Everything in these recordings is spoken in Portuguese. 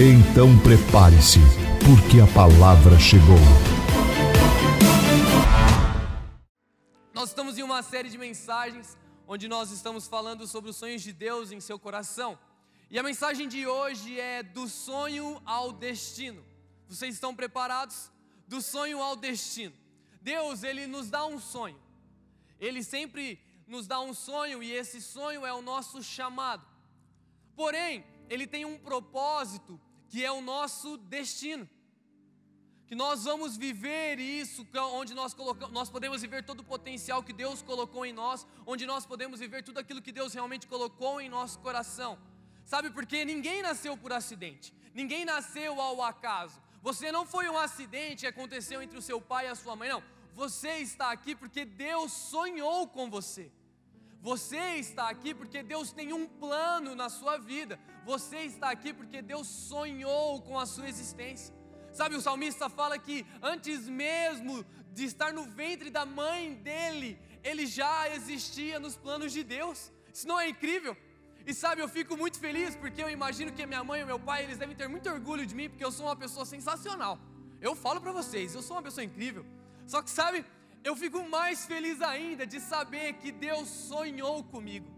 Então prepare-se, porque a palavra chegou. Nós estamos em uma série de mensagens onde nós estamos falando sobre os sonhos de Deus em seu coração. E a mensagem de hoje é do sonho ao destino. Vocês estão preparados? Do sonho ao destino. Deus, ele nos dá um sonho. Ele sempre nos dá um sonho e esse sonho é o nosso chamado. Porém, ele tem um propósito que é o nosso destino. Que nós vamos viver isso, onde nós, colocamos, nós podemos viver todo o potencial que Deus colocou em nós, onde nós podemos viver tudo aquilo que Deus realmente colocou em nosso coração. Sabe porque ninguém nasceu por acidente, ninguém nasceu ao acaso. Você não foi um acidente que aconteceu entre o seu pai e a sua mãe, não. Você está aqui porque Deus sonhou com você. Você está aqui porque Deus tem um plano na sua vida. Você está aqui porque Deus sonhou com a sua existência. Sabe, o salmista fala que antes mesmo de estar no ventre da mãe dele, ele já existia nos planos de Deus. Isso não é incrível? E sabe, eu fico muito feliz porque eu imagino que minha mãe e meu pai, eles devem ter muito orgulho de mim porque eu sou uma pessoa sensacional. Eu falo para vocês, eu sou uma pessoa incrível. Só que sabe, eu fico mais feliz ainda de saber que Deus sonhou comigo.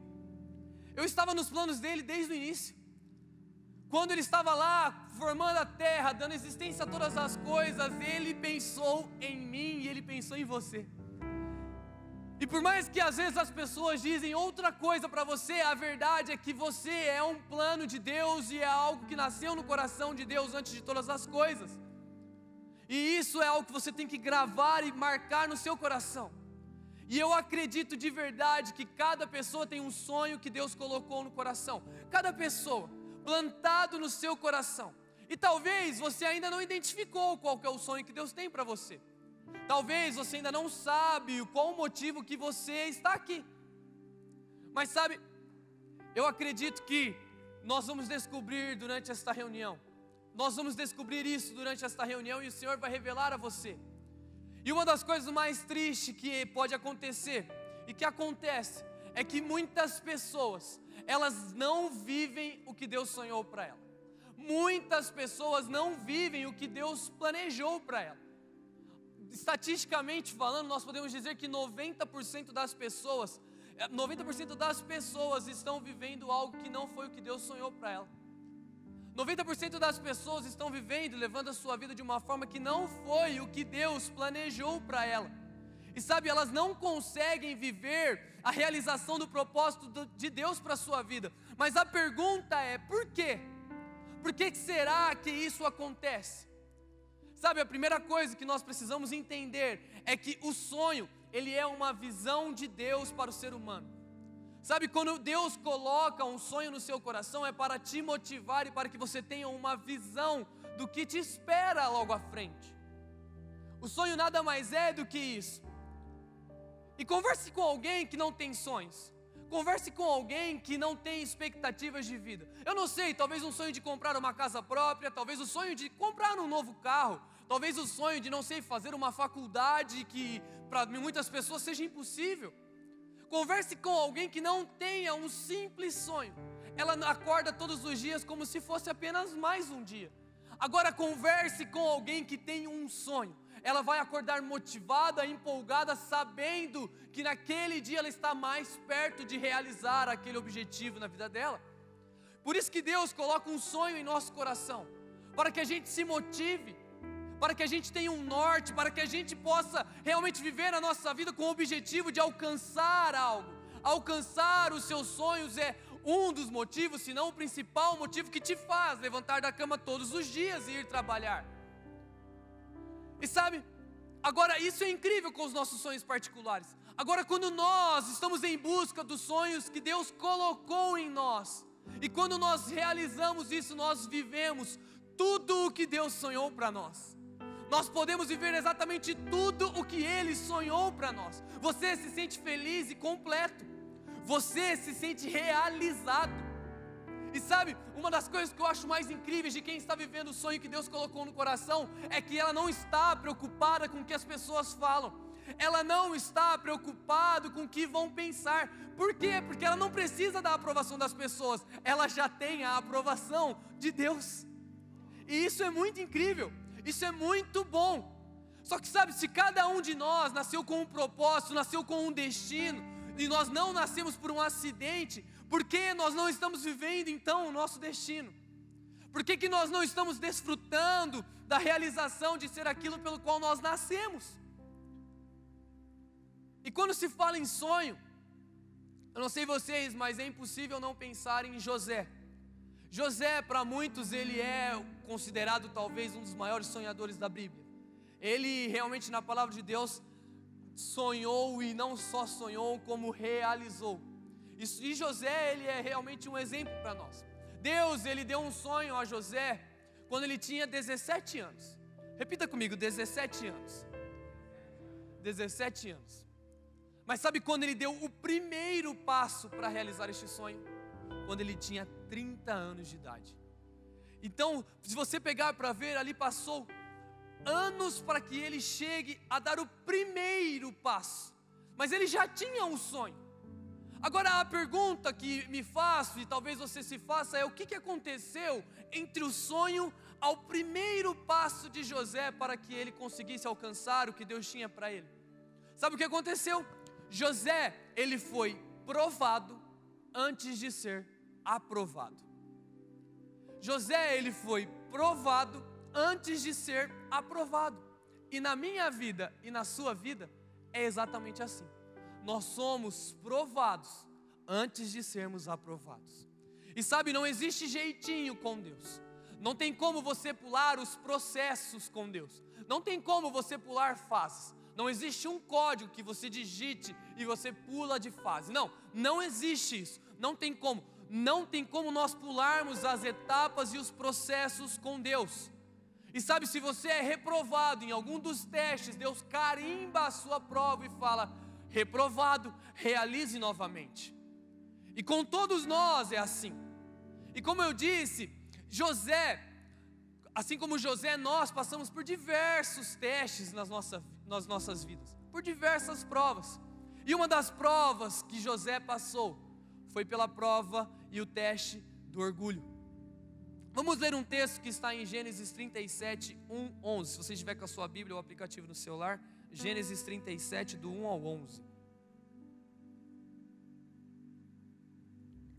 Eu estava nos planos dele desde o início. Quando ele estava lá formando a terra, dando existência a todas as coisas, ele pensou em mim e ele pensou em você. E por mais que às vezes as pessoas dizem outra coisa para você, a verdade é que você é um plano de Deus e é algo que nasceu no coração de Deus antes de todas as coisas. E isso é algo que você tem que gravar e marcar no seu coração. E eu acredito de verdade que cada pessoa tem um sonho que Deus colocou no coração. Cada pessoa, plantado no seu coração. E talvez você ainda não identificou qual é o sonho que Deus tem para você. Talvez você ainda não sabe qual o motivo que você está aqui. Mas sabe, eu acredito que nós vamos descobrir durante esta reunião nós vamos descobrir isso durante esta reunião e o Senhor vai revelar a você. E uma das coisas mais tristes que pode acontecer e que acontece é que muitas pessoas, elas não vivem o que Deus sonhou para ela. Muitas pessoas não vivem o que Deus planejou para ela. Estatisticamente falando, nós podemos dizer que 90% das pessoas, 90% das pessoas estão vivendo algo que não foi o que Deus sonhou para ela. 90% das pessoas estão vivendo levando a sua vida de uma forma que não foi o que Deus planejou para ela. E sabe, elas não conseguem viver a realização do propósito de Deus para a sua vida. Mas a pergunta é: por quê? Por que será que isso acontece? Sabe, a primeira coisa que nós precisamos entender é que o sonho, ele é uma visão de Deus para o ser humano. Sabe, quando Deus coloca um sonho no seu coração, é para te motivar e para que você tenha uma visão do que te espera logo à frente. O sonho nada mais é do que isso. E converse com alguém que não tem sonhos. Converse com alguém que não tem expectativas de vida. Eu não sei, talvez um sonho de comprar uma casa própria, talvez o sonho de comprar um novo carro, talvez o sonho de não sei fazer uma faculdade que para muitas pessoas seja impossível. Converse com alguém que não tenha um simples sonho. Ela acorda todos os dias como se fosse apenas mais um dia. Agora converse com alguém que tem um sonho. Ela vai acordar motivada, empolgada, sabendo que naquele dia ela está mais perto de realizar aquele objetivo na vida dela. Por isso que Deus coloca um sonho em nosso coração, para que a gente se motive, para que a gente tenha um norte, para que a gente possa realmente viver a nossa vida com o objetivo de alcançar algo. Alcançar os seus sonhos é um dos motivos, se não o principal motivo que te faz levantar da cama todos os dias e ir trabalhar. E sabe, agora isso é incrível com os nossos sonhos particulares. Agora, quando nós estamos em busca dos sonhos que Deus colocou em nós, e quando nós realizamos isso, nós vivemos tudo o que Deus sonhou para nós. Nós podemos viver exatamente tudo o que Ele sonhou para nós. Você se sente feliz e completo. Você se sente realizado. E sabe, uma das coisas que eu acho mais incríveis de quem está vivendo o sonho que Deus colocou no coração é que ela não está preocupada com o que as pessoas falam. Ela não está preocupada com o que vão pensar. Por quê? Porque ela não precisa da aprovação das pessoas. Ela já tem a aprovação de Deus. E isso é muito incrível. Isso é muito bom. Só que sabe, se cada um de nós nasceu com um propósito, nasceu com um destino, e nós não nascemos por um acidente, por que nós não estamos vivendo então o nosso destino? Por que, que nós não estamos desfrutando da realização de ser aquilo pelo qual nós nascemos? E quando se fala em sonho, eu não sei vocês, mas é impossível não pensar em José. José, para muitos, ele é considerado talvez um dos maiores sonhadores da Bíblia. Ele realmente, na palavra de Deus, sonhou e não só sonhou, como realizou. E José, ele é realmente um exemplo para nós. Deus, ele deu um sonho a José quando ele tinha 17 anos. Repita comigo, 17 anos. 17 anos. Mas sabe quando ele deu o primeiro passo para realizar este sonho? quando ele tinha 30 anos de idade. Então, se você pegar para ver, ali passou anos para que ele chegue a dar o primeiro passo, mas ele já tinha um sonho. Agora a pergunta que me faço e talvez você se faça é o que, que aconteceu entre o sonho ao primeiro passo de José para que ele conseguisse alcançar o que Deus tinha para ele. Sabe o que aconteceu? José, ele foi provado antes de ser aprovado. José, ele foi provado antes de ser aprovado. E na minha vida e na sua vida é exatamente assim. Nós somos provados antes de sermos aprovados. E sabe, não existe jeitinho com Deus. Não tem como você pular os processos com Deus. Não tem como você pular fases. Não existe um código que você digite e você pula de fase. Não, não existe isso. Não tem como não tem como nós pularmos as etapas e os processos com Deus. E sabe, se você é reprovado em algum dos testes, Deus carimba a sua prova e fala: reprovado, realize novamente. E com todos nós é assim. E como eu disse, José, assim como José, nós passamos por diversos testes nas, nossa, nas nossas vidas, por diversas provas. E uma das provas que José passou foi pela prova e o teste do orgulho. Vamos ler um texto que está em Gênesis 37, 1, 11. Se você estiver com a sua Bíblia ou aplicativo no celular, Gênesis 37, do 1 ao 11.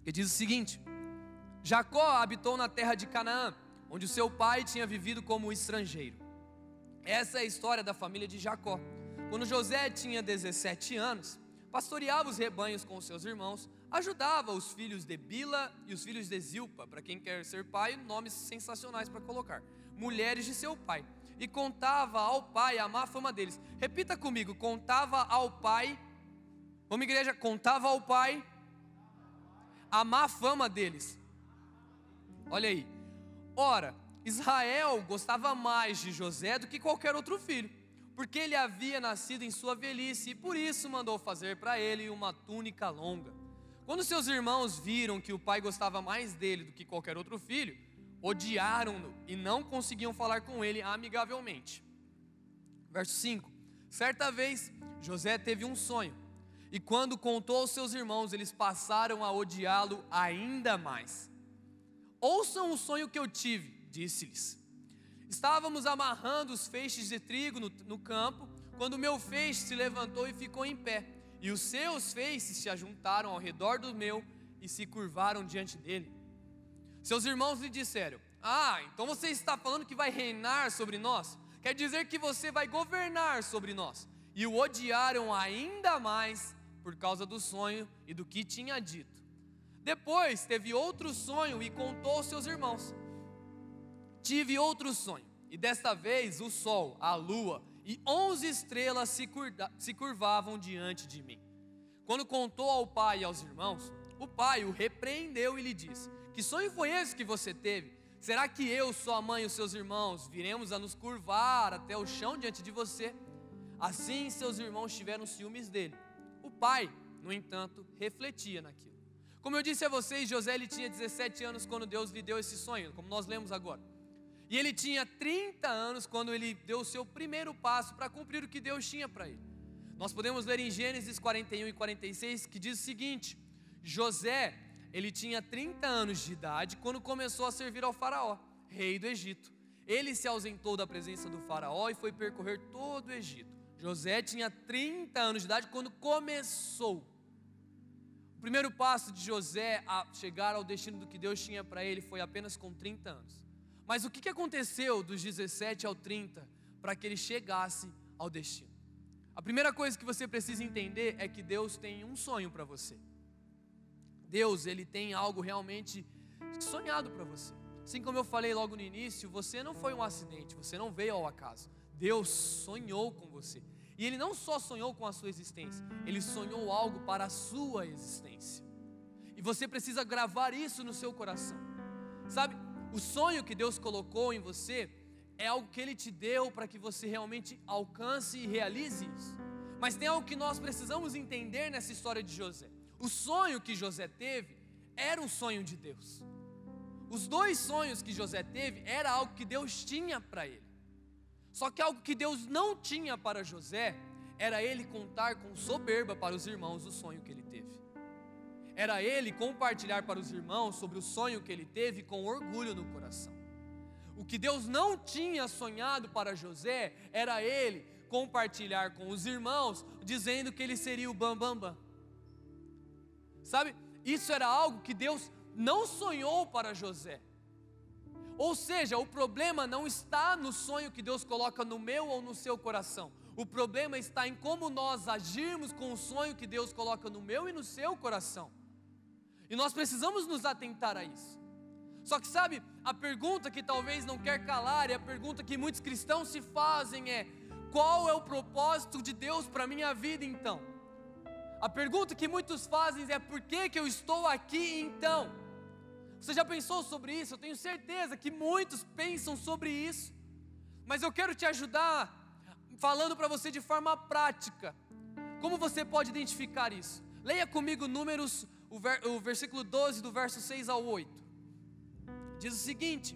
Que diz o seguinte: Jacó habitou na terra de Canaã, onde o seu pai tinha vivido como estrangeiro. Essa é a história da família de Jacó. Quando José tinha 17 anos, pastoreava os rebanhos com seus irmãos, ajudava os filhos de Bila e os filhos de Zilpa, para quem quer ser pai, nomes sensacionais para colocar, mulheres de seu pai, e contava ao pai a má fama deles. Repita comigo: contava ao pai, vamos igreja, contava ao pai a má fama deles. Olha aí, ora, Israel gostava mais de José do que qualquer outro filho porque ele havia nascido em sua velhice e por isso mandou fazer para ele uma túnica longa. Quando seus irmãos viram que o pai gostava mais dele do que qualquer outro filho, odiaram-no e não conseguiam falar com ele amigavelmente. Verso 5: Certa vez, José teve um sonho, e quando contou aos seus irmãos, eles passaram a odiá-lo ainda mais. Ouçam o sonho que eu tive, disse-lhes. Estávamos amarrando os feixes de trigo no, no campo, quando meu feixe se levantou e ficou em pé, e os seus feixes se ajuntaram ao redor do meu e se curvaram diante dele. Seus irmãos lhe disseram: Ah, então você está falando que vai reinar sobre nós? Quer dizer que você vai governar sobre nós. E o odiaram ainda mais por causa do sonho e do que tinha dito. Depois teve outro sonho e contou aos seus irmãos. Tive outro sonho, e desta vez o sol, a lua e onze estrelas se, curda, se curvavam diante de mim. Quando contou ao pai e aos irmãos, o pai o repreendeu e lhe disse: Que sonho foi esse que você teve? Será que eu, sua mãe e os seus irmãos viremos a nos curvar até o chão diante de você? Assim seus irmãos tiveram ciúmes dele. O pai, no entanto, refletia naquilo. Como eu disse a vocês, José ele tinha 17 anos quando Deus lhe deu esse sonho, como nós lemos agora. E ele tinha 30 anos quando ele deu o seu primeiro passo para cumprir o que Deus tinha para ele. Nós podemos ler em Gênesis 41 e 46 que diz o seguinte: José, ele tinha 30 anos de idade quando começou a servir ao faraó, rei do Egito. Ele se ausentou da presença do faraó e foi percorrer todo o Egito. José tinha 30 anos de idade quando começou. O primeiro passo de José a chegar ao destino do que Deus tinha para ele foi apenas com 30 anos. Mas o que aconteceu dos 17 ao 30 para que ele chegasse ao destino? A primeira coisa que você precisa entender é que Deus tem um sonho para você. Deus, ele tem algo realmente sonhado para você. Assim como eu falei logo no início, você não foi um acidente, você não veio ao acaso. Deus sonhou com você. E ele não só sonhou com a sua existência, ele sonhou algo para a sua existência. E você precisa gravar isso no seu coração. Sabe, o sonho que Deus colocou em você é algo que Ele te deu para que você realmente alcance e realize isso. Mas tem algo que nós precisamos entender nessa história de José. O sonho que José teve era um sonho de Deus. Os dois sonhos que José teve era algo que Deus tinha para ele. Só que algo que Deus não tinha para José era ele contar com soberba para os irmãos o sonho que ele era ele compartilhar para os irmãos sobre o sonho que ele teve com orgulho no coração. O que Deus não tinha sonhado para José era ele compartilhar com os irmãos, dizendo que ele seria o bambambam. Bam, bam. Sabe, isso era algo que Deus não sonhou para José. Ou seja, o problema não está no sonho que Deus coloca no meu ou no seu coração. O problema está em como nós agirmos com o sonho que Deus coloca no meu e no seu coração. E nós precisamos nos atentar a isso. Só que sabe, a pergunta que talvez não quer calar e a pergunta que muitos cristãos se fazem é: qual é o propósito de Deus para minha vida então? A pergunta que muitos fazem é: por que, que eu estou aqui então? Você já pensou sobre isso? Eu tenho certeza que muitos pensam sobre isso, mas eu quero te ajudar falando para você de forma prática. Como você pode identificar isso? Leia comigo Números o, ver, o versículo 12, do verso 6 ao 8. Diz o seguinte: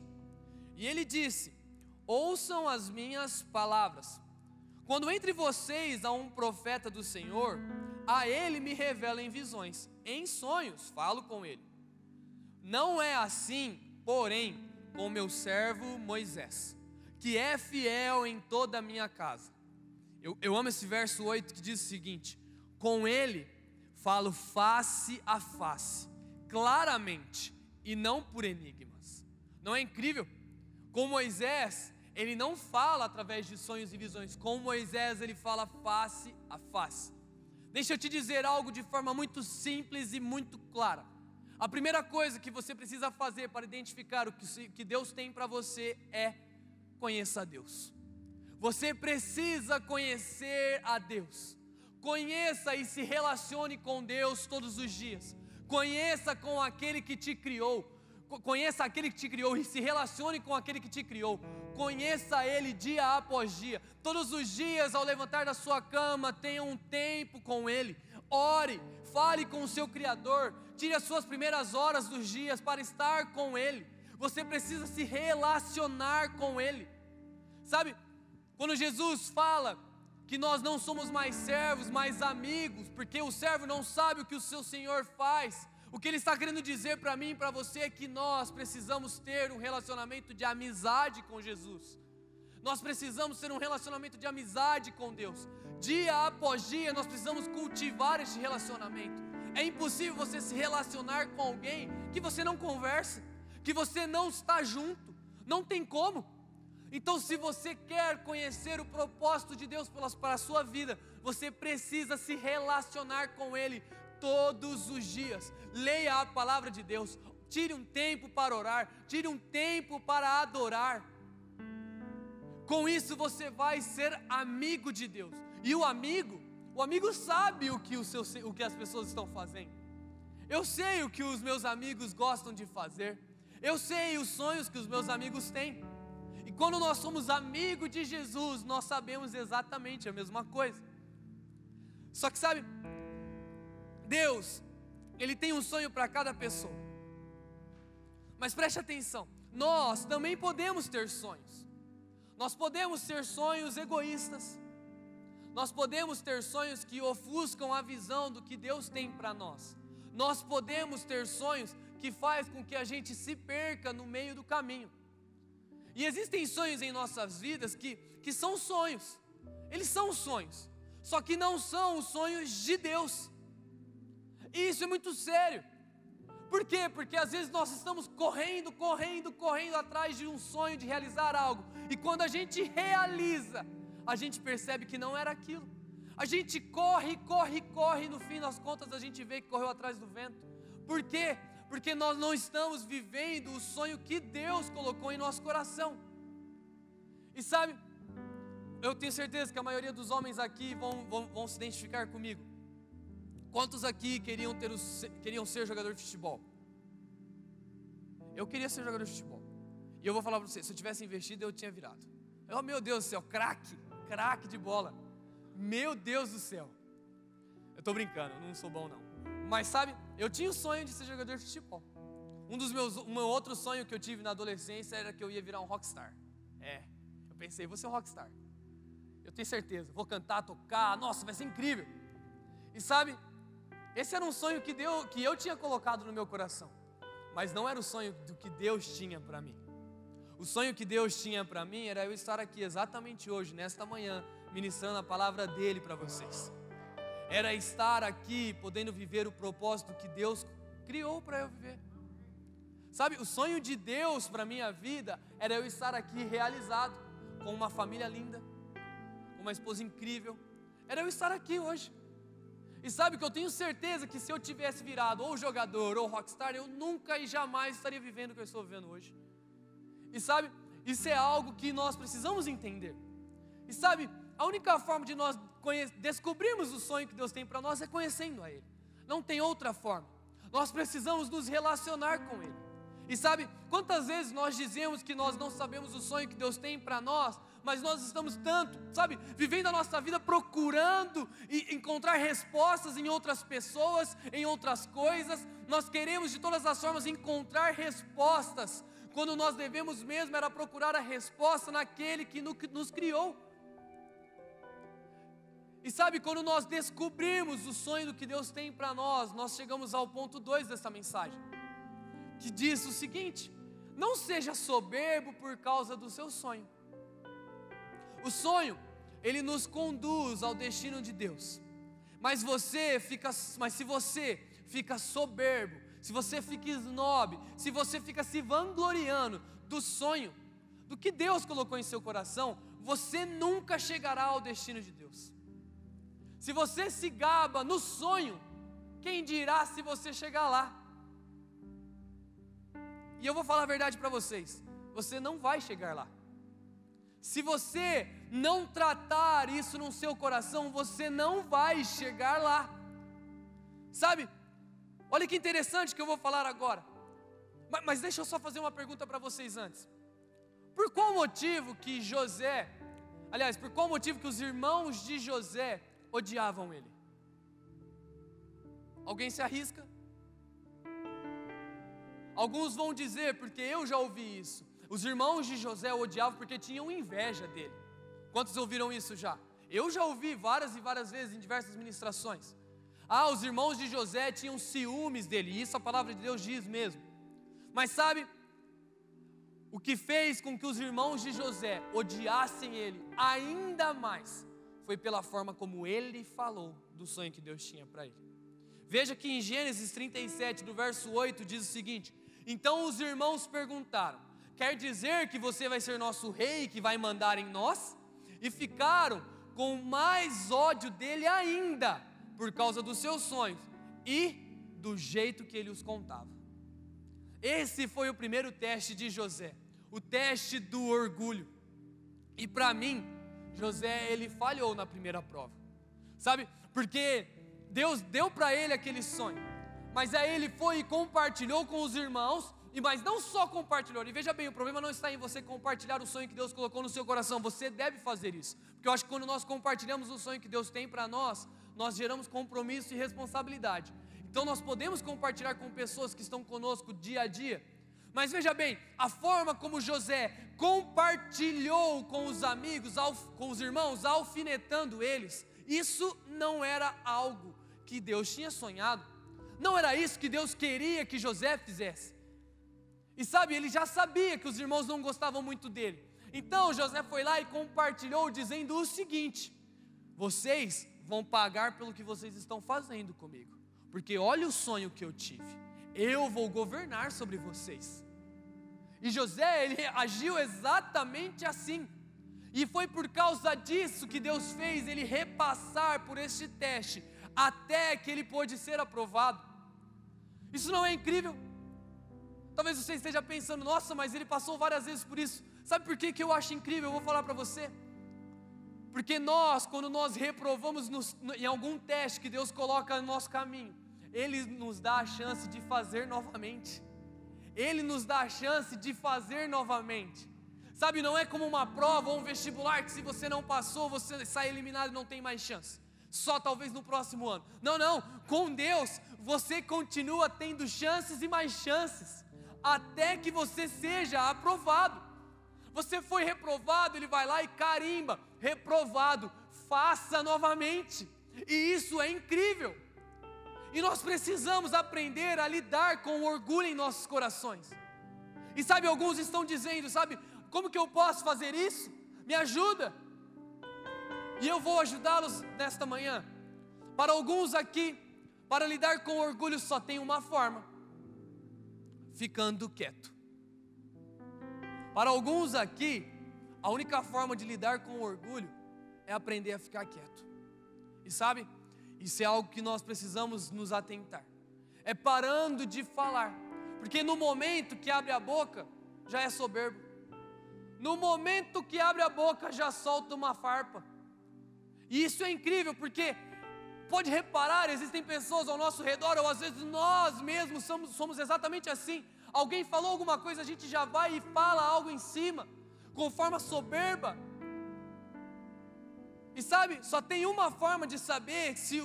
E ele disse: Ouçam as minhas palavras. Quando entre vocês há um profeta do Senhor, a ele me revela em visões, em sonhos falo com ele. Não é assim, porém, com meu servo Moisés, que é fiel em toda a minha casa. Eu, eu amo esse verso 8 que diz o seguinte: Com ele falo face a face, claramente, e não por enigmas. Não é incrível? Com Moisés, ele não fala através de sonhos e visões, com Moisés, ele fala face a face. Deixa eu te dizer algo de forma muito simples e muito clara. A primeira coisa que você precisa fazer para identificar o que Deus tem para você é conheça a Deus. Você precisa conhecer a Deus. Conheça e se relacione com Deus todos os dias. Conheça com aquele que te criou. Conheça aquele que te criou e se relacione com aquele que te criou. Conheça Ele dia após dia. Todos os dias, ao levantar da sua cama, tenha um tempo com Ele. Ore, fale com o seu Criador. Tire as suas primeiras horas dos dias para estar com Ele. Você precisa se relacionar com Ele. Sabe, quando Jesus fala que nós não somos mais servos, mais amigos, porque o servo não sabe o que o seu senhor faz. O que ele está querendo dizer para mim e para você é que nós precisamos ter um relacionamento de amizade com Jesus. Nós precisamos ter um relacionamento de amizade com Deus. Dia após dia nós precisamos cultivar este relacionamento. É impossível você se relacionar com alguém que você não conversa, que você não está junto. Não tem como. Então, se você quer conhecer o propósito de Deus para a sua vida, você precisa se relacionar com Ele todos os dias. Leia a palavra de Deus, tire um tempo para orar, tire um tempo para adorar. Com isso você vai ser amigo de Deus. E o amigo, o amigo sabe o que, o seu, o que as pessoas estão fazendo. Eu sei o que os meus amigos gostam de fazer. Eu sei os sonhos que os meus amigos têm. E quando nós somos amigos de Jesus, nós sabemos exatamente a mesma coisa. Só que sabe, Deus, Ele tem um sonho para cada pessoa. Mas preste atenção, nós também podemos ter sonhos. Nós podemos ter sonhos egoístas. Nós podemos ter sonhos que ofuscam a visão do que Deus tem para nós. Nós podemos ter sonhos que faz com que a gente se perca no meio do caminho. E existem sonhos em nossas vidas que, que são sonhos. Eles são sonhos. Só que não são os sonhos de Deus. E isso é muito sério. Por quê? Porque às vezes nós estamos correndo, correndo, correndo atrás de um sonho de realizar algo. E quando a gente realiza, a gente percebe que não era aquilo. A gente corre, corre, corre, e no fim das contas a gente vê que correu atrás do vento. Por quê? Porque nós não estamos vivendo o sonho que Deus colocou em nosso coração. E sabe, eu tenho certeza que a maioria dos homens aqui vão, vão, vão se identificar comigo. Quantos aqui queriam, ter o, queriam ser jogador de futebol? Eu queria ser jogador de futebol. E eu vou falar para você, se eu tivesse investido, eu tinha virado. Oh meu Deus do céu, craque, craque de bola. Meu Deus do céu. Eu estou brincando, não sou bom não. Mas sabe, eu tinha o sonho de ser jogador de futebol. Um dos meus, um outro sonho que eu tive na adolescência era que eu ia virar um rockstar. É, eu pensei, vou ser um rockstar. Eu tenho certeza, vou cantar, tocar, nossa, vai ser incrível. E sabe, esse era um sonho que, Deus, que eu tinha colocado no meu coração, mas não era o sonho do que Deus tinha para mim. O sonho que Deus tinha para mim era eu estar aqui exatamente hoje, nesta manhã, ministrando a palavra dele para vocês. Era estar aqui podendo viver o propósito que Deus criou para eu viver. Sabe, o sonho de Deus para minha vida era eu estar aqui realizado, com uma família linda, com uma esposa incrível. Era eu estar aqui hoje. E sabe que eu tenho certeza que se eu tivesse virado ou jogador ou rockstar, eu nunca e jamais estaria vivendo o que eu estou vivendo hoje. E sabe, isso é algo que nós precisamos entender. E sabe, a única forma de nós descobrirmos o sonho que Deus tem para nós é conhecendo a Ele. Não tem outra forma. Nós precisamos nos relacionar com Ele. E sabe, quantas vezes nós dizemos que nós não sabemos o sonho que Deus tem para nós, mas nós estamos tanto, sabe, vivendo a nossa vida procurando e encontrar respostas em outras pessoas, em outras coisas. Nós queremos de todas as formas encontrar respostas, quando nós devemos mesmo era procurar a resposta naquele que nos criou. E sabe, quando nós descobrimos o sonho do que Deus tem para nós, nós chegamos ao ponto 2 dessa mensagem, que diz o seguinte: não seja soberbo por causa do seu sonho, o sonho, ele nos conduz ao destino de Deus. Mas você fica, mas se você fica soberbo, se você fica snob, se você fica se vangloriando do sonho, do que Deus colocou em seu coração, você nunca chegará ao destino de Deus. Se você se gaba no sonho, quem dirá se você chegar lá? E eu vou falar a verdade para vocês: você não vai chegar lá. Se você não tratar isso no seu coração, você não vai chegar lá. Sabe? Olha que interessante que eu vou falar agora. Mas, mas deixa eu só fazer uma pergunta para vocês antes. Por qual motivo que José, aliás, por qual motivo que os irmãos de José odiavam ele? Alguém se arrisca? Alguns vão dizer, porque eu já ouvi isso, os irmãos de José o odiavam porque tinham inveja dele. Quantos ouviram isso já? Eu já ouvi várias e várias vezes em diversas ministrações. Ah, os irmãos de José tinham ciúmes dele, isso a palavra de Deus diz mesmo. Mas sabe, o que fez com que os irmãos de José odiassem ele ainda mais foi pela forma como ele falou do sonho que Deus tinha para ele. Veja que em Gênesis 37, do verso 8, diz o seguinte: Então os irmãos perguntaram: Quer dizer que você vai ser nosso rei que vai mandar em nós? E ficaram com mais ódio dele ainda, por causa dos seus sonhos e do jeito que ele os contava. Esse foi o primeiro teste de José, o teste do orgulho. E para mim, José ele falhou na primeira prova. Sabe? Porque Deus deu para ele aquele sonho. Mas aí ele foi e compartilhou com os irmãos E mas não só compartilhou. E veja bem, o problema não está em você compartilhar o sonho que Deus colocou no seu coração. Você deve fazer isso. Porque eu acho que quando nós compartilhamos o sonho que Deus tem para nós, nós geramos compromisso e responsabilidade. Então nós podemos compartilhar com pessoas que estão conosco dia a dia. Mas veja bem, a forma como José compartilhou com os amigos, com os irmãos, alfinetando eles, isso não era algo que Deus tinha sonhado. Não era isso que Deus queria que José fizesse. E sabe, ele já sabia que os irmãos não gostavam muito dele. Então José foi lá e compartilhou, dizendo o seguinte: Vocês vão pagar pelo que vocês estão fazendo comigo, porque olha o sonho que eu tive. Eu vou governar sobre vocês. E José, ele agiu exatamente assim. E foi por causa disso que Deus fez ele repassar por este teste, até que ele pôde ser aprovado. Isso não é incrível? Talvez você esteja pensando, nossa, mas ele passou várias vezes por isso. Sabe por que, que eu acho incrível? Eu vou falar para você. Porque nós, quando nós reprovamos nos, em algum teste que Deus coloca no nosso caminho, Ele nos dá a chance de fazer novamente. Ele nos dá a chance de fazer novamente. Sabe, não é como uma prova ou um vestibular que se você não passou, você sai eliminado e não tem mais chance. Só talvez no próximo ano. Não, não. Com Deus, você continua tendo chances e mais chances até que você seja aprovado. Você foi reprovado, ele vai lá e carimba, reprovado, faça novamente. E isso é incrível. E nós precisamos aprender a lidar com o orgulho em nossos corações. E sabe, alguns estão dizendo, sabe, como que eu posso fazer isso? Me ajuda. E eu vou ajudá-los nesta manhã. Para alguns aqui, para lidar com o orgulho só tem uma forma ficando quieto. Para alguns aqui, a única forma de lidar com o orgulho é aprender a ficar quieto. E sabe, isso é algo que nós precisamos nos atentar. É parando de falar, porque no momento que abre a boca, já é soberbo. No momento que abre a boca, já solta uma farpa. E isso é incrível, porque Pode reparar, existem pessoas ao nosso redor, ou às vezes nós mesmos somos, somos exatamente assim. Alguém falou alguma coisa, a gente já vai e fala algo em cima, com forma soberba. E sabe, só tem uma forma de saber se,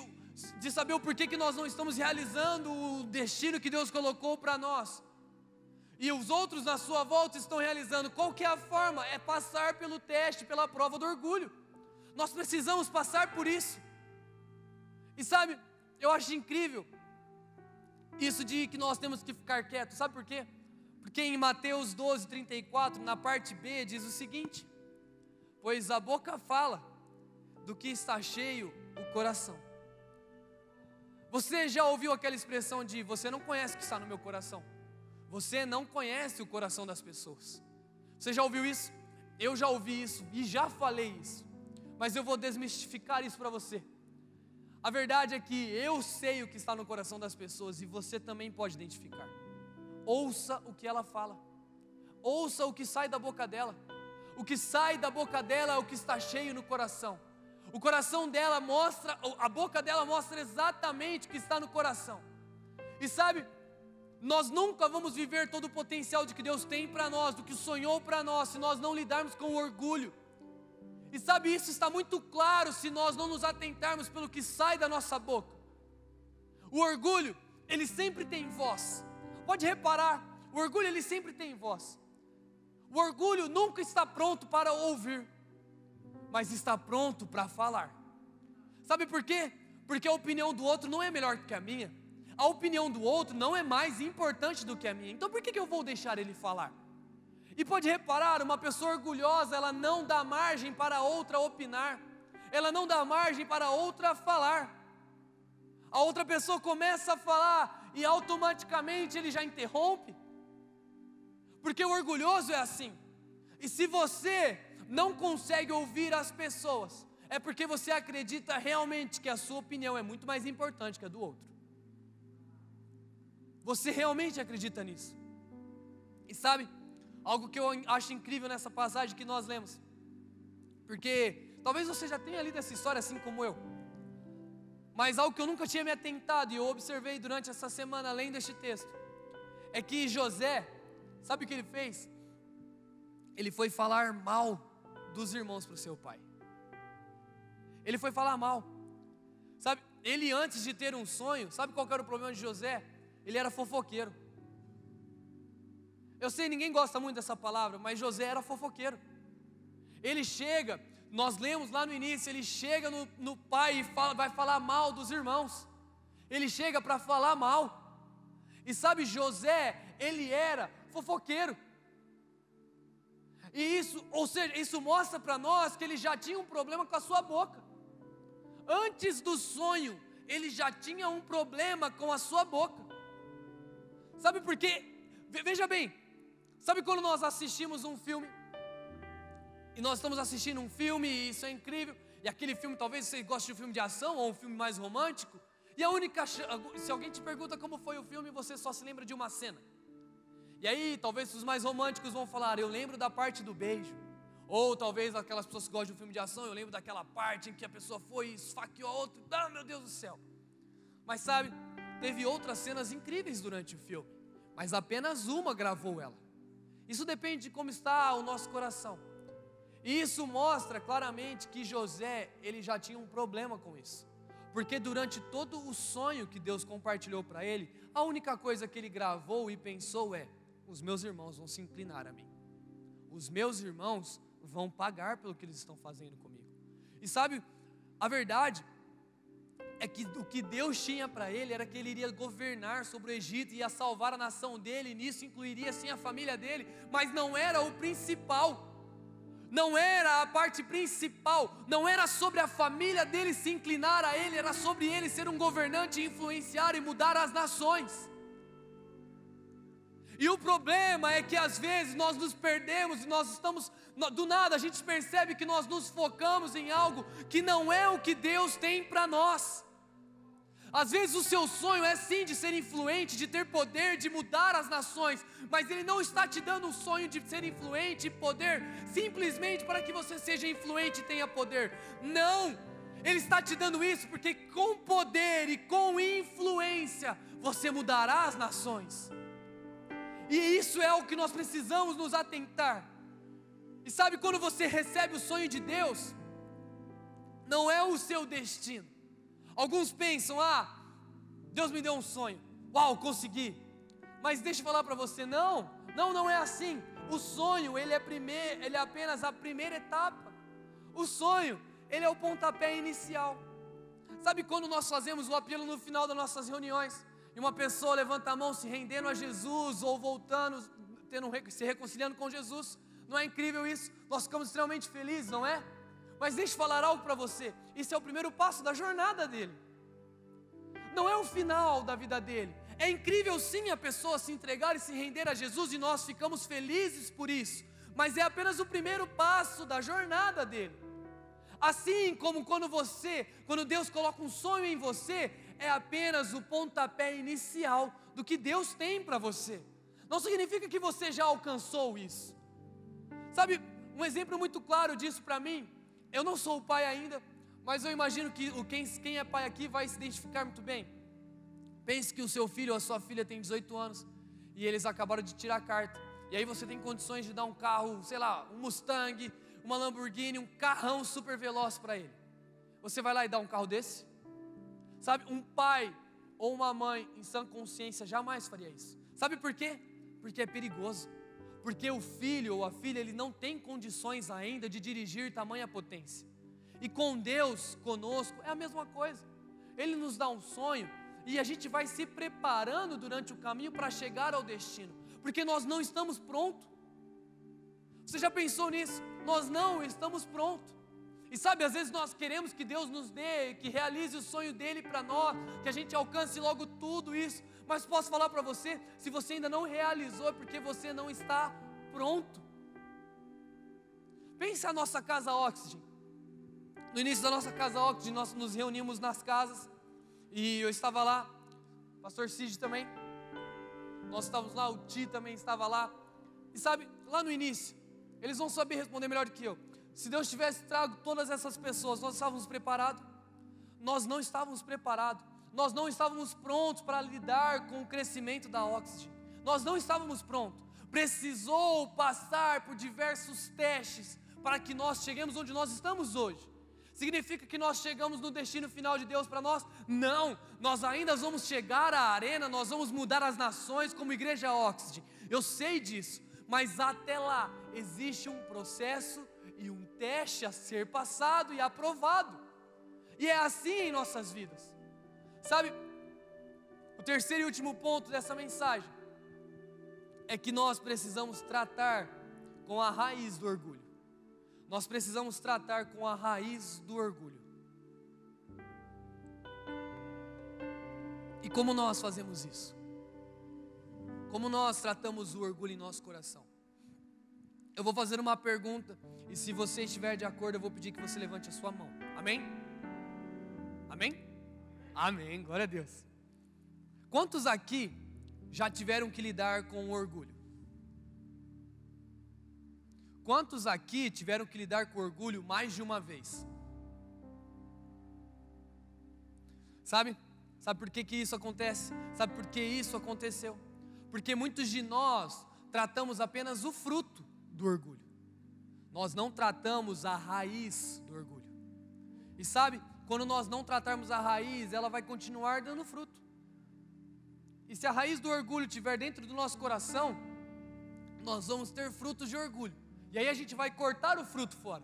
de saber o porquê que nós não estamos realizando o destino que Deus colocou para nós. E os outros na sua volta estão realizando. Qual que é a forma? É passar pelo teste, pela prova do orgulho. Nós precisamos passar por isso. E sabe, eu acho incrível isso de que nós temos que ficar quietos. Sabe por quê? Porque em Mateus 12, 34, na parte B, diz o seguinte: Pois a boca fala do que está cheio o coração. Você já ouviu aquela expressão de você não conhece o que está no meu coração? Você não conhece o coração das pessoas. Você já ouviu isso? Eu já ouvi isso e já falei isso. Mas eu vou desmistificar isso para você. A verdade é que eu sei o que está no coração das pessoas e você também pode identificar. Ouça o que ela fala, ouça o que sai da boca dela. O que sai da boca dela é o que está cheio no coração. O coração dela mostra, a boca dela mostra exatamente o que está no coração. E sabe, nós nunca vamos viver todo o potencial de que Deus tem para nós, do que sonhou para nós, se nós não lidarmos com o orgulho. E sabe, isso está muito claro se nós não nos atentarmos pelo que sai da nossa boca. O orgulho, ele sempre tem voz. Pode reparar, o orgulho ele sempre tem voz. O orgulho nunca está pronto para ouvir, mas está pronto para falar. Sabe por quê? Porque a opinião do outro não é melhor que a minha. A opinião do outro não é mais importante do que a minha. Então por que, que eu vou deixar ele falar? E pode reparar, uma pessoa orgulhosa, ela não dá margem para outra opinar, ela não dá margem para outra falar. A outra pessoa começa a falar e automaticamente ele já interrompe. Porque o orgulhoso é assim. E se você não consegue ouvir as pessoas, é porque você acredita realmente que a sua opinião é muito mais importante que a do outro. Você realmente acredita nisso. E sabe, Algo que eu acho incrível nessa passagem que nós lemos. Porque talvez você já tenha lido essa história assim como eu. Mas algo que eu nunca tinha me atentado e eu observei durante essa semana, além deste texto, é que José, Sabe o que ele fez? Ele foi falar mal dos irmãos para o seu pai. Ele foi falar mal. Sabe, ele antes de ter um sonho, sabe qual era o problema de José? Ele era fofoqueiro. Eu sei, ninguém gosta muito dessa palavra, mas José era fofoqueiro. Ele chega, nós lemos lá no início, ele chega no, no pai e fala, vai falar mal dos irmãos. Ele chega para falar mal. E sabe, José, ele era fofoqueiro. E isso, ou seja, isso mostra para nós que ele já tinha um problema com a sua boca. Antes do sonho, ele já tinha um problema com a sua boca. Sabe por quê? Veja bem, Sabe quando nós assistimos um filme? E nós estamos assistindo um filme e isso é incrível. E aquele filme, talvez você goste de um filme de ação ou um filme mais romântico. E a única. Se alguém te pergunta como foi o filme, você só se lembra de uma cena. E aí, talvez os mais românticos vão falar: Eu lembro da parte do beijo. Ou talvez aquelas pessoas que gostam de um filme de ação, eu lembro daquela parte em que a pessoa foi e esfaqueou a outra. Ah, meu Deus do céu. Mas sabe, teve outras cenas incríveis durante o filme. Mas apenas uma gravou ela. Isso depende de como está o nosso coração. E isso mostra claramente que José, ele já tinha um problema com isso. Porque durante todo o sonho que Deus compartilhou para ele, a única coisa que ele gravou e pensou é: os meus irmãos vão se inclinar a mim. Os meus irmãos vão pagar pelo que eles estão fazendo comigo. E sabe, a verdade é que o que Deus tinha para ele era que ele iria governar sobre o Egito, ia salvar a nação dele, e nisso incluiria sim a família dele, mas não era o principal, não era a parte principal, não era sobre a família dele se inclinar a ele, era sobre ele ser um governante, influenciar e mudar as nações. E o problema é que às vezes nós nos perdemos e nós estamos, do nada a gente percebe que nós nos focamos em algo que não é o que Deus tem para nós. Às vezes o seu sonho é sim de ser influente, de ter poder, de mudar as nações, mas Ele não está te dando um sonho de ser influente e poder simplesmente para que você seja influente e tenha poder. Não! Ele está te dando isso porque com poder e com influência você mudará as nações. E isso é o que nós precisamos nos atentar. E sabe quando você recebe o sonho de Deus, não é o seu destino Alguns pensam: ah, Deus me deu um sonho, uau, consegui. Mas deixa eu falar para você: não, não, não é assim. O sonho, ele é, primeir, ele é apenas a primeira etapa. O sonho, ele é o pontapé inicial. Sabe quando nós fazemos o apelo no final das nossas reuniões? E uma pessoa levanta a mão se rendendo a Jesus ou voltando, tendo, se reconciliando com Jesus. Não é incrível isso? Nós ficamos extremamente felizes, não é? Mas deixa eu falar algo para você. Isso é o primeiro passo da jornada dele. Não é o final da vida dele. É incrível sim a pessoa se entregar e se render a Jesus e nós ficamos felizes por isso. Mas é apenas o primeiro passo da jornada dele. Assim como quando você, quando Deus coloca um sonho em você, é apenas o pontapé inicial do que Deus tem para você. Não significa que você já alcançou isso. Sabe, um exemplo muito claro disso para mim eu não sou pai ainda, mas eu imagino que quem, quem é pai aqui vai se identificar muito bem. Pense que o seu filho ou a sua filha tem 18 anos e eles acabaram de tirar a carta. E aí você tem condições de dar um carro, sei lá, um Mustang, uma Lamborghini, um carrão super veloz para ele. Você vai lá e dá um carro desse? Sabe, um pai ou uma mãe em sã consciência jamais faria isso. Sabe por quê? Porque é perigoso porque o filho ou a filha ele não tem condições ainda de dirigir tamanha potência. E com Deus conosco é a mesma coisa. Ele nos dá um sonho e a gente vai se preparando durante o caminho para chegar ao destino, porque nós não estamos prontos. Você já pensou nisso? Nós não estamos prontos. E sabe, às vezes nós queremos que Deus nos dê, que realize o sonho dele para nós, que a gente alcance logo tudo isso, mas posso falar para você, se você ainda não realizou, é porque você não está pronto. Pense a nossa casa Oxygen. No início da nossa casa Oxygen, nós nos reunimos nas casas e eu estava lá, o pastor Cid também. Nós estávamos lá, o Ti também estava lá. E sabe, lá no início, eles vão saber responder melhor do que eu. Se Deus tivesse trago todas essas pessoas, nós estávamos preparados? Nós não estávamos preparados nós não estávamos prontos para lidar com o crescimento da Oxygen. Nós não estávamos prontos. precisou passar por diversos testes para que nós cheguemos onde nós estamos hoje. Significa que nós chegamos no destino final de Deus para nós? Não, nós ainda vamos chegar à arena, nós vamos mudar as nações como igreja Oxford. Eu sei disso, mas até lá existe um processo e um teste a ser passado e aprovado. E é assim em nossas vidas. Sabe, o terceiro e último ponto dessa mensagem é que nós precisamos tratar com a raiz do orgulho. Nós precisamos tratar com a raiz do orgulho. E como nós fazemos isso? Como nós tratamos o orgulho em nosso coração? Eu vou fazer uma pergunta e se você estiver de acordo, eu vou pedir que você levante a sua mão. Amém? Amém? Amém. Glória a Deus. Quantos aqui já tiveram que lidar com orgulho? Quantos aqui tiveram que lidar com orgulho mais de uma vez? Sabe? Sabe por que, que isso acontece? Sabe por que isso aconteceu? Porque muitos de nós tratamos apenas o fruto do orgulho. Nós não tratamos a raiz do orgulho. E sabe, quando nós não tratarmos a raiz, ela vai continuar dando fruto. E se a raiz do orgulho estiver dentro do nosso coração, nós vamos ter frutos de orgulho. E aí a gente vai cortar o fruto fora.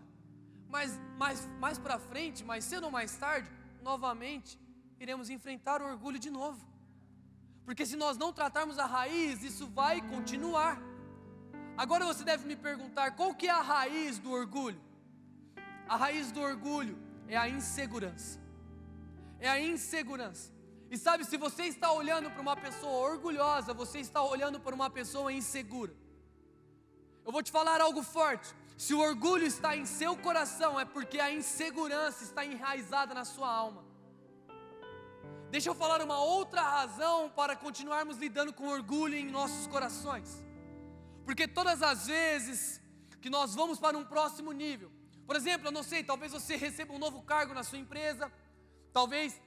Mas mais, mais para frente, mais cedo ou mais tarde, novamente, iremos enfrentar o orgulho de novo. Porque se nós não tratarmos a raiz, isso vai continuar. Agora você deve me perguntar, qual que é a raiz do orgulho? A raiz do orgulho é a insegurança. É a insegurança. E sabe, se você está olhando para uma pessoa orgulhosa, você está olhando para uma pessoa insegura. Eu vou te falar algo forte. Se o orgulho está em seu coração, é porque a insegurança está enraizada na sua alma. Deixa eu falar uma outra razão para continuarmos lidando com orgulho em nossos corações. Porque todas as vezes que nós vamos para um próximo nível, por exemplo, eu não sei, talvez você receba um novo cargo na sua empresa, talvez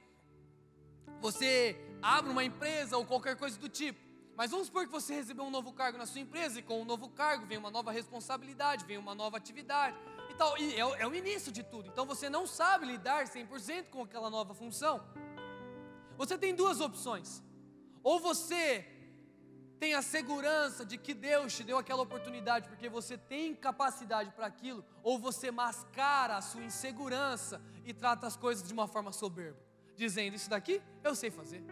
você abra uma empresa ou qualquer coisa do tipo. Mas vamos supor que você recebeu um novo cargo na sua empresa e com um novo cargo vem uma nova responsabilidade, vem uma nova atividade e tal. E é, é o início de tudo. Então você não sabe lidar 100% com aquela nova função. Você tem duas opções. Ou você tem a segurança de que Deus te deu aquela oportunidade porque você tem capacidade para aquilo, ou você mascara a sua insegurança e trata as coisas de uma forma soberba dizendo: Isso daqui eu sei fazer.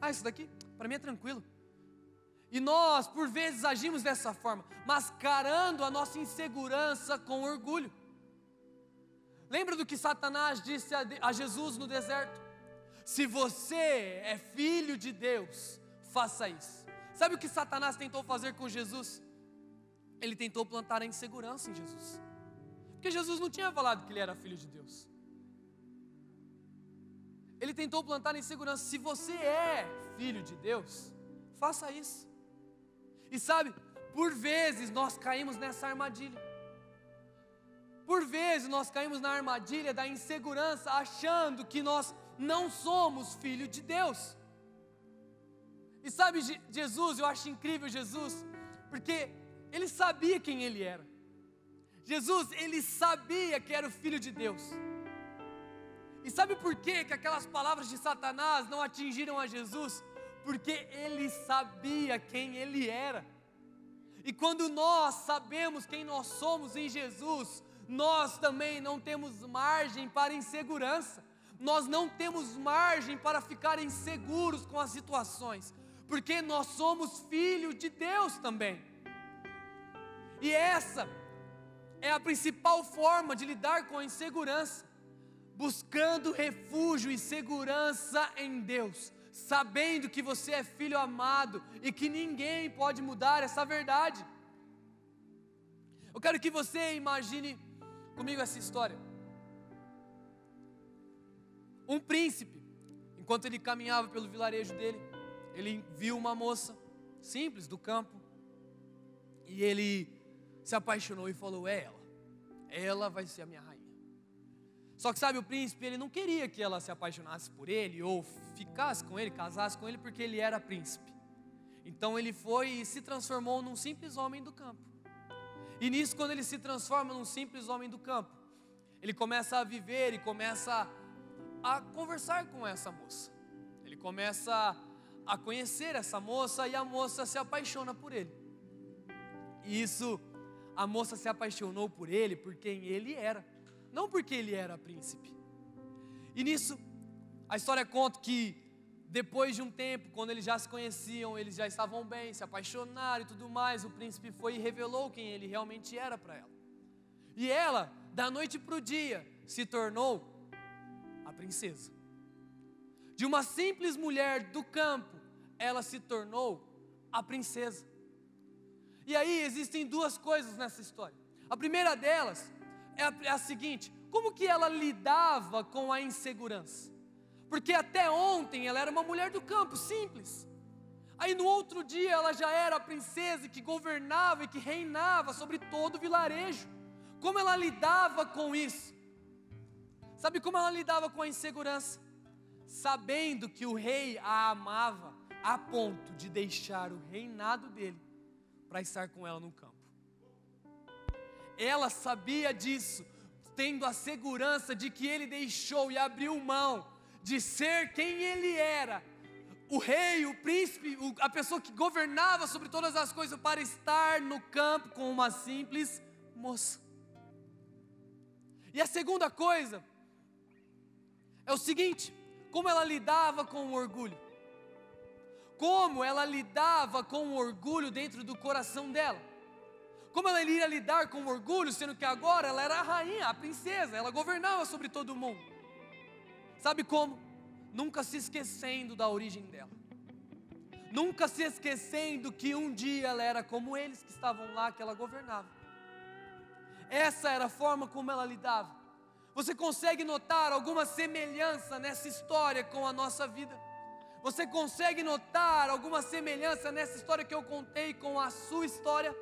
Ah, isso daqui para mim é tranquilo. E nós, por vezes, agimos dessa forma, mascarando a nossa insegurança com orgulho. Lembra do que Satanás disse a Jesus no deserto? Se você é filho de Deus, faça isso. Sabe o que Satanás tentou fazer com Jesus? Ele tentou plantar a insegurança em Jesus. Porque Jesus não tinha falado que ele era filho de Deus. Ele tentou plantar insegurança. Se você é filho de Deus, faça isso. E sabe, por vezes nós caímos nessa armadilha. Por vezes nós caímos na armadilha da insegurança, achando que nós não somos filho de Deus. E sabe, Jesus, eu acho incrível Jesus, porque ele sabia quem ele era. Jesus, ele sabia que era o filho de Deus. E sabe por quê que aquelas palavras de Satanás não atingiram a Jesus? Porque ele sabia quem ele era. E quando nós sabemos quem nós somos em Jesus, nós também não temos margem para insegurança. Nós não temos margem para ficar inseguros com as situações, porque nós somos filhos de Deus também. E essa é a principal forma de lidar com a insegurança buscando refúgio e segurança em Deus, sabendo que você é filho amado e que ninguém pode mudar essa verdade. Eu quero que você imagine comigo essa história. Um príncipe, enquanto ele caminhava pelo vilarejo dele, ele viu uma moça simples do campo e ele se apaixonou e falou: É ela, ela vai ser a minha rainha. Só que sabe, o príncipe, ele não queria que ela se apaixonasse por ele, ou ficasse com ele, casasse com ele, porque ele era príncipe. Então ele foi e se transformou num simples homem do campo. E nisso, quando ele se transforma num simples homem do campo, ele começa a viver e começa a conversar com essa moça. Ele começa a conhecer essa moça e a moça se apaixona por ele. E isso, a moça se apaixonou por ele por quem ele era, não porque ele era príncipe. E nisso, a história conta que depois de um tempo, quando eles já se conheciam, eles já estavam bem, se apaixonaram e tudo mais, o príncipe foi e revelou quem ele realmente era para ela. E ela, da noite para o dia, se tornou a princesa. De uma simples mulher do campo, ela se tornou a princesa. E aí existem duas coisas nessa história. A primeira delas é a, é a seguinte: como que ela lidava com a insegurança? porque até ontem ela era uma mulher do campo, simples. Aí no outro dia ela já era a princesa que governava e que reinava sobre todo o vilarejo. Como ela lidava com isso? Sabe como ela lidava com a insegurança? Sabendo que o rei a amava a ponto de deixar o reinado dele para estar com ela no campo. Ela sabia disso, tendo a segurança de que ele deixou e abriu mão de ser quem ele era, o rei, o príncipe, a pessoa que governava sobre todas as coisas, para estar no campo com uma simples moça. E a segunda coisa é o seguinte: como ela lidava com o orgulho. Como ela lidava com o orgulho dentro do coração dela. Como ela iria lidar com o orgulho, sendo que agora ela era a rainha, a princesa, ela governava sobre todo mundo. Sabe como? Nunca se esquecendo da origem dela. Nunca se esquecendo que um dia ela era como eles que estavam lá, que ela governava. Essa era a forma como ela lidava. Você consegue notar alguma semelhança nessa história com a nossa vida? Você consegue notar alguma semelhança nessa história que eu contei com a sua história?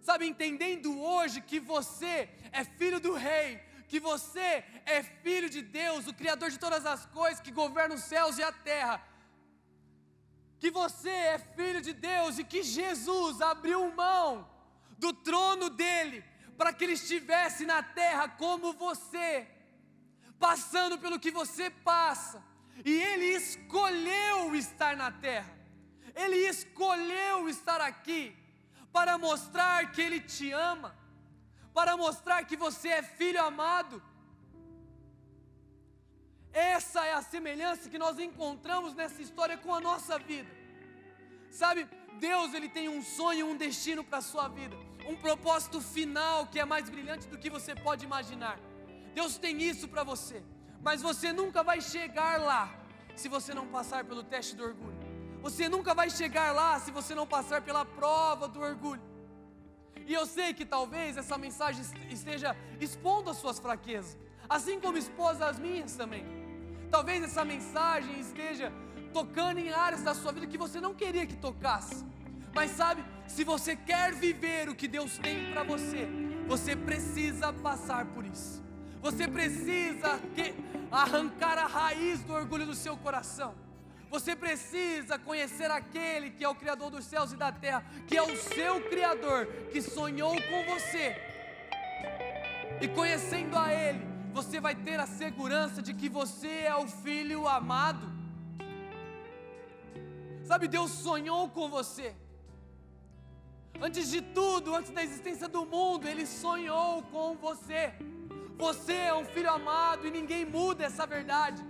Sabe, entendendo hoje que você é filho do rei, que você é filho de Deus, o Criador de todas as coisas, que governa os céus e a terra, que você é filho de Deus e que Jesus abriu mão do trono dele para que ele estivesse na terra como você, passando pelo que você passa, e ele escolheu estar na terra, ele escolheu estar aqui para mostrar que ele te ama para mostrar que você é filho amado. Essa é a semelhança que nós encontramos nessa história com a nossa vida. Sabe, Deus ele tem um sonho, um destino para a sua vida, um propósito final que é mais brilhante do que você pode imaginar. Deus tem isso para você, mas você nunca vai chegar lá se você não passar pelo teste do orgulho. Você nunca vai chegar lá se você não passar pela prova do orgulho. E eu sei que talvez essa mensagem esteja expondo as suas fraquezas, assim como expôs as minhas também. Talvez essa mensagem esteja tocando em áreas da sua vida que você não queria que tocasse. Mas sabe, se você quer viver o que Deus tem para você, você precisa passar por isso. Você precisa arrancar a raiz do orgulho do seu coração. Você precisa conhecer aquele que é o Criador dos céus e da terra, que é o seu Criador, que sonhou com você. E conhecendo a Ele, você vai ter a segurança de que você é o filho amado. Sabe, Deus sonhou com você. Antes de tudo, antes da existência do mundo, Ele sonhou com você. Você é um filho amado e ninguém muda essa verdade.